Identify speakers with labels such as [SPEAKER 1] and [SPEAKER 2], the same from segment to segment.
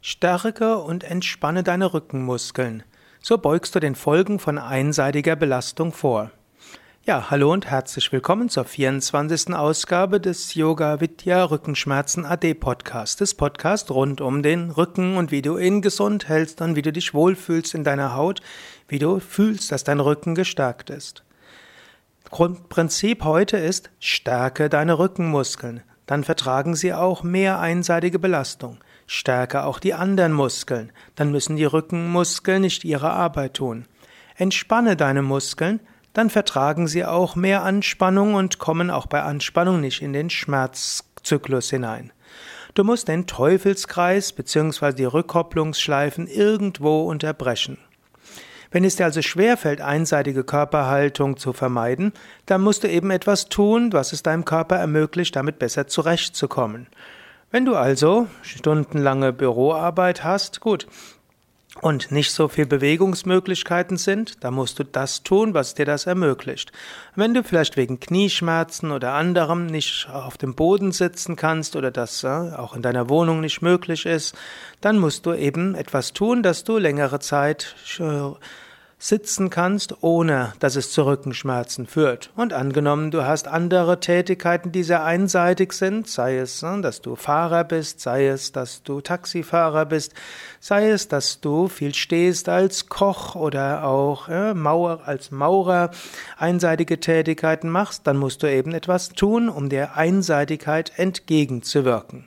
[SPEAKER 1] Stärke und entspanne deine Rückenmuskeln. So beugst du den Folgen von einseitiger Belastung vor. Ja, hallo und herzlich willkommen zur 24. Ausgabe des Yoga Vidya Rückenschmerzen AD Podcast. Das Podcast rund um den Rücken und wie du ihn gesund hältst und wie du dich wohlfühlst in deiner Haut, wie du fühlst, dass dein Rücken gestärkt ist. Grundprinzip heute ist, stärke deine Rückenmuskeln. Dann vertragen sie auch mehr einseitige Belastung. Stärke auch die anderen Muskeln, dann müssen die Rückenmuskeln nicht ihre Arbeit tun. Entspanne deine Muskeln, dann vertragen sie auch mehr Anspannung und kommen auch bei Anspannung nicht in den Schmerzzyklus hinein. Du musst den Teufelskreis bzw. die Rückkopplungsschleifen irgendwo unterbrechen. Wenn es dir also schwerfällt, einseitige Körperhaltung zu vermeiden, dann musst du eben etwas tun, was es deinem Körper ermöglicht, damit besser zurechtzukommen. Wenn du also stundenlange Büroarbeit hast, gut, und nicht so viel Bewegungsmöglichkeiten sind, dann musst du das tun, was dir das ermöglicht. Wenn du vielleicht wegen Knieschmerzen oder anderem nicht auf dem Boden sitzen kannst oder das äh, auch in deiner Wohnung nicht möglich ist, dann musst du eben etwas tun, dass du längere Zeit äh, sitzen kannst, ohne dass es zu Rückenschmerzen führt. Und angenommen, du hast andere Tätigkeiten, die sehr einseitig sind, sei es, ne, dass du Fahrer bist, sei es, dass du Taxifahrer bist, sei es, dass du viel stehst als Koch oder auch äh, Mauer, als Maurer einseitige Tätigkeiten machst, dann musst du eben etwas tun, um der Einseitigkeit entgegenzuwirken.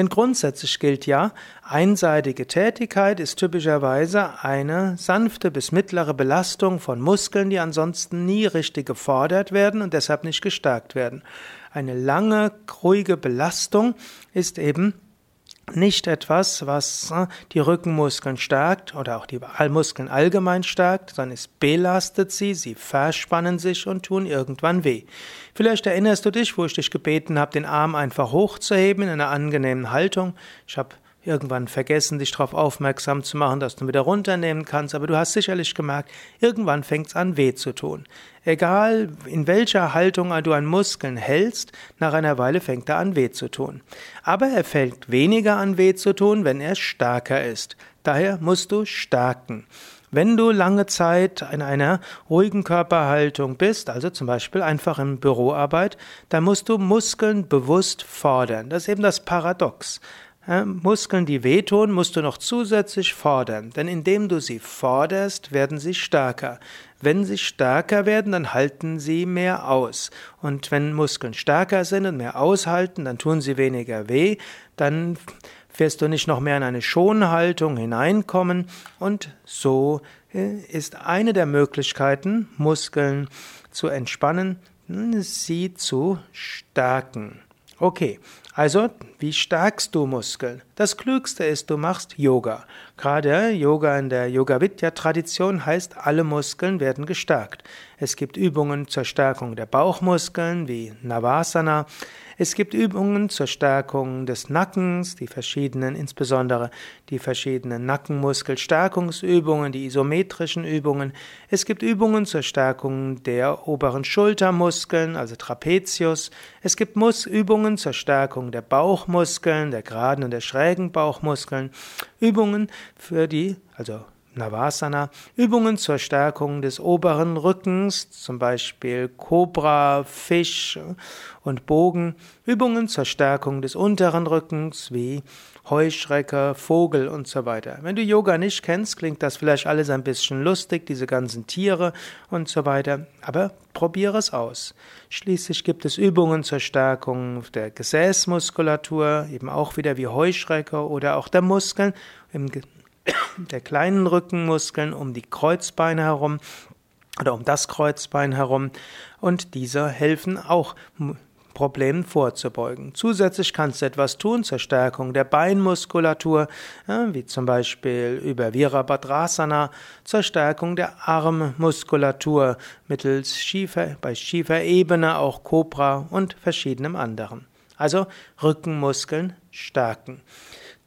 [SPEAKER 1] Denn grundsätzlich gilt ja, einseitige Tätigkeit ist typischerweise eine sanfte bis mittlere Belastung von Muskeln, die ansonsten nie richtig gefordert werden und deshalb nicht gestärkt werden. Eine lange, ruhige Belastung ist eben nicht etwas, was äh, die Rückenmuskeln stärkt oder auch die Muskeln allgemein stärkt, sondern es belastet sie, sie verspannen sich und tun irgendwann weh. Vielleicht erinnerst du dich, wo ich dich gebeten habe, den Arm einfach hochzuheben in einer angenehmen Haltung. Ich habe irgendwann vergessen, dich darauf aufmerksam zu machen, dass du wieder runternehmen kannst, aber du hast sicherlich gemerkt, irgendwann fängt es an weh zu tun. Egal in welcher Haltung du an Muskeln hältst, nach einer Weile fängt er an weh zu tun. Aber er fängt weniger an weh zu tun, wenn er stärker ist. Daher musst du stärken. Wenn du lange Zeit in einer ruhigen Körperhaltung bist, also zum Beispiel einfach in Büroarbeit, dann musst du Muskeln bewusst fordern. Das ist eben das Paradox. Muskeln, die wehtun, musst du noch zusätzlich fordern, denn indem du sie forderst, werden sie stärker. Wenn sie stärker werden, dann halten sie mehr aus. Und wenn Muskeln stärker sind und mehr aushalten, dann tun sie weniger weh, dann wirst du nicht noch mehr in eine Schonhaltung hineinkommen und so äh, ist eine der Möglichkeiten, Muskeln zu entspannen, sie zu stärken. Okay, also wie stärkst du Muskeln? Das Klügste ist, du machst Yoga. Gerade Yoga in der Yoga Vidya Tradition heißt, alle Muskeln werden gestärkt. Es gibt Übungen zur Stärkung der Bauchmuskeln wie Navasana. Es gibt Übungen zur Stärkung des Nackens, die verschiedenen, insbesondere die verschiedenen Nackenmuskelstärkungsübungen, die isometrischen Übungen. Es gibt Übungen zur Stärkung der oberen Schultermuskeln, also Trapezius. Es gibt Mus Übungen zur Stärkung der Bauchmuskeln, der geraden und der schrägen Bauchmuskeln. Übungen für die, also Navasana, Übungen zur Stärkung des oberen Rückens, zum Beispiel Kobra, Fisch und Bogen, Übungen zur Stärkung des unteren Rückens wie Heuschrecke, Vogel und so weiter. Wenn du Yoga nicht kennst, klingt das vielleicht alles ein bisschen lustig, diese ganzen Tiere und so weiter, aber probiere es aus. Schließlich gibt es Übungen zur Stärkung der Gesäßmuskulatur, eben auch wieder wie Heuschrecke oder auch der Muskeln im der kleinen Rückenmuskeln um die Kreuzbeine herum oder um das Kreuzbein herum und diese helfen auch Problemen vorzubeugen. Zusätzlich kannst du etwas tun zur Stärkung der Beinmuskulatur, wie zum Beispiel über Virabhadrasana, zur Stärkung der Armmuskulatur mittels Schiefer, bei Schieferebene auch Cobra und verschiedenem anderen. Also Rückenmuskeln stärken.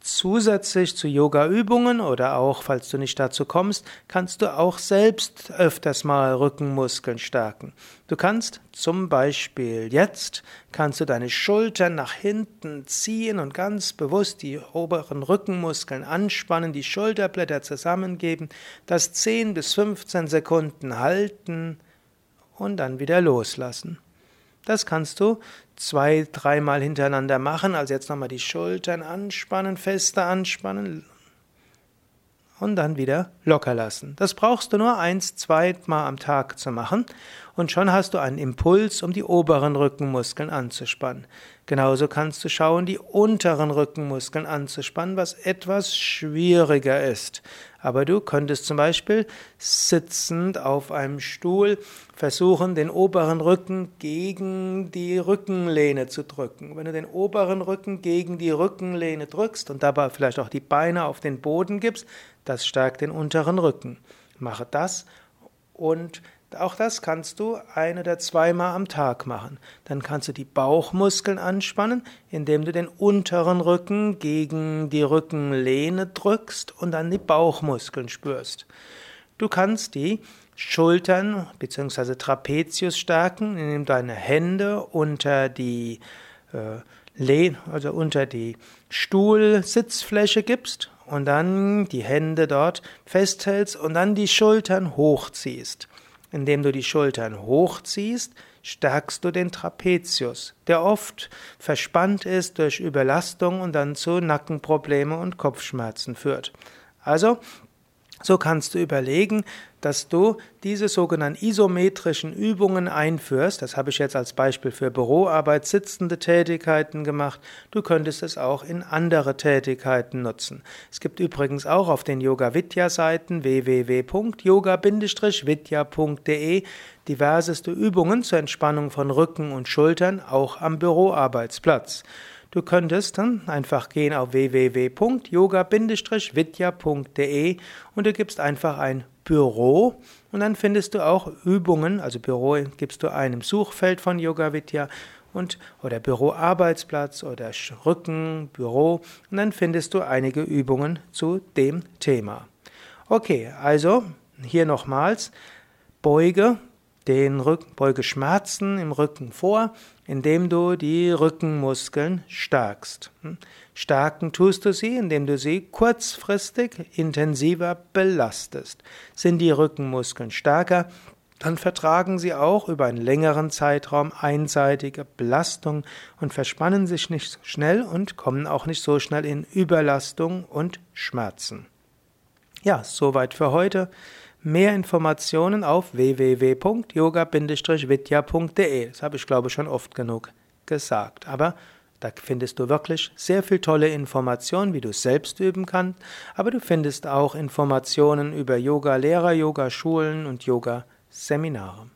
[SPEAKER 1] Zusätzlich zu Yoga-Übungen oder auch, falls du nicht dazu kommst, kannst du auch selbst öfters mal Rückenmuskeln stärken. Du kannst zum Beispiel jetzt, kannst du deine Schultern nach hinten ziehen und ganz bewusst die oberen Rückenmuskeln anspannen, die Schulterblätter zusammengeben, das 10 bis 15 Sekunden halten und dann wieder loslassen. Das kannst du zwei, dreimal hintereinander machen. Also jetzt nochmal die Schultern anspannen, fester anspannen und dann wieder locker lassen. Das brauchst du nur eins, zweimal am Tag zu machen und schon hast du einen Impuls, um die oberen Rückenmuskeln anzuspannen. Genauso kannst du schauen, die unteren Rückenmuskeln anzuspannen, was etwas schwieriger ist. Aber du könntest zum Beispiel sitzend auf einem Stuhl versuchen, den oberen Rücken gegen die Rückenlehne zu drücken. Wenn du den oberen Rücken gegen die Rückenlehne drückst und dabei vielleicht auch die Beine auf den Boden gibst, das stärkt den unteren Rücken. Mache das und auch das kannst du ein oder zweimal am Tag machen. Dann kannst du die Bauchmuskeln anspannen, indem du den unteren Rücken gegen die Rückenlehne drückst und dann die Bauchmuskeln spürst. Du kannst die Schultern bzw. Trapezius stärken, indem du deine Hände unter die äh, also unter die Stuhlsitzfläche gibst und dann die Hände dort festhältst und dann die Schultern hochziehst. Indem du die Schultern hochziehst, stärkst du den Trapezius, der oft verspannt ist durch Überlastung und dann zu Nackenprobleme und Kopfschmerzen führt. Also so kannst du überlegen, dass du diese sogenannten isometrischen Übungen einführst. Das habe ich jetzt als Beispiel für Büroarbeit, sitzende Tätigkeiten gemacht. Du könntest es auch in andere Tätigkeiten nutzen. Es gibt übrigens auch auf den Yoga Vidya Seiten www.yoga-vidya.de diverseste Übungen zur Entspannung von Rücken und Schultern, auch am Büroarbeitsplatz. Du könntest dann einfach gehen auf www.yoga-vidya.de und du gibst einfach ein Büro und dann findest du auch Übungen, also Büro gibst du einem Suchfeld von Yoga Vidya und oder Büroarbeitsplatz oder Rücken, Büro und dann findest du einige Übungen zu dem Thema. Okay, also hier nochmals Beuge den Rücken, beuge Schmerzen im Rücken vor, indem du die Rückenmuskeln stärkst. Hm? Stärken tust du sie, indem du sie kurzfristig intensiver belastest. Sind die Rückenmuskeln stärker, dann vertragen sie auch über einen längeren Zeitraum einseitige Belastung und verspannen sich nicht so schnell und kommen auch nicht so schnell in Überlastung und Schmerzen. Ja, soweit für heute. Mehr Informationen auf www.yoga-vidya.de. Das habe ich glaube schon oft genug gesagt. Aber da findest du wirklich sehr viel tolle Informationen, wie du selbst üben kannst. Aber du findest auch Informationen über Yoga-Lehrer, Yoga-Schulen und Yoga-Seminare.